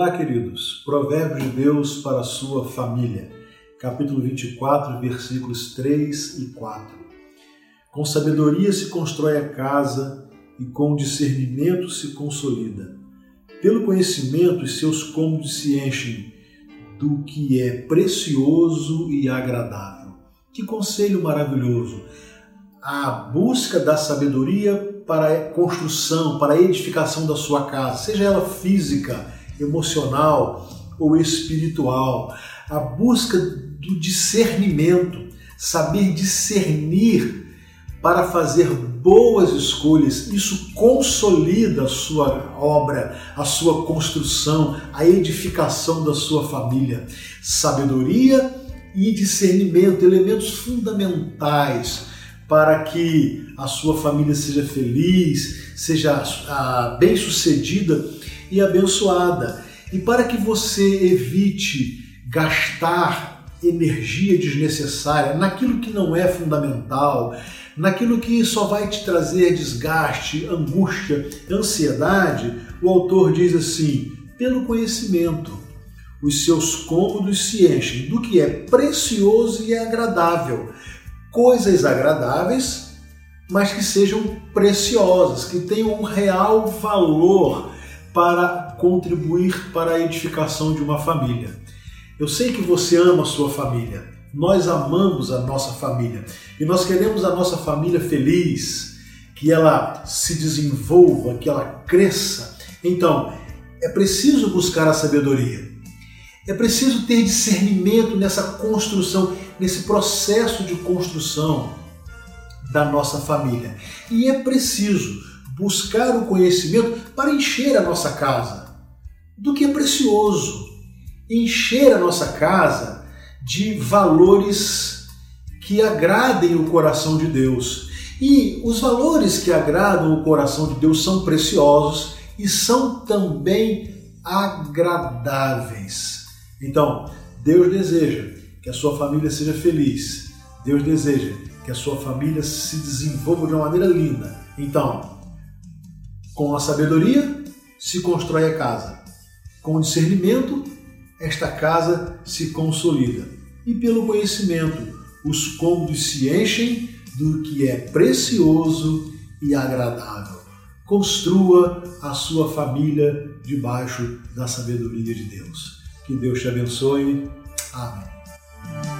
Olá, queridos. Provérbios de Deus para a sua família. Capítulo 24, versículos 3 e 4. Com sabedoria se constrói a casa e com discernimento se consolida. Pelo conhecimento, os seus cômodos se enchem do que é precioso e agradável. Que conselho maravilhoso! A busca da sabedoria para a construção, para a edificação da sua casa, seja ela física, emocional ou espiritual, a busca do discernimento, saber discernir para fazer boas escolhas. Isso consolida a sua obra, a sua construção, a edificação da sua família. Sabedoria e discernimento, elementos fundamentais para que a sua família seja feliz, seja bem-sucedida e abençoada. E para que você evite gastar energia desnecessária naquilo que não é fundamental, naquilo que só vai te trazer desgaste, angústia, ansiedade, o autor diz assim: pelo conhecimento, os seus cômodos se enchem do que é precioso e agradável, coisas agradáveis, mas que sejam preciosas, que tenham um real valor para contribuir para a edificação de uma família. Eu sei que você ama a sua família. Nós amamos a nossa família e nós queremos a nossa família feliz, que ela se desenvolva, que ela cresça. Então, é preciso buscar a sabedoria. É preciso ter discernimento nessa construção, nesse processo de construção da nossa família. E é preciso buscar o conhecimento para encher a nossa casa do que é precioso, encher a nossa casa de valores que agradem o coração de Deus. E os valores que agradam o coração de Deus são preciosos e são também agradáveis. Então, Deus deseja que a sua família seja feliz. Deus deseja que a sua família se desenvolva de uma maneira linda. Então, com a sabedoria se constrói a casa. Com o discernimento, esta casa se consolida. E pelo conhecimento, os cômodos se enchem do que é precioso e agradável. Construa a sua família debaixo da sabedoria de Deus. Que Deus te abençoe. Amém.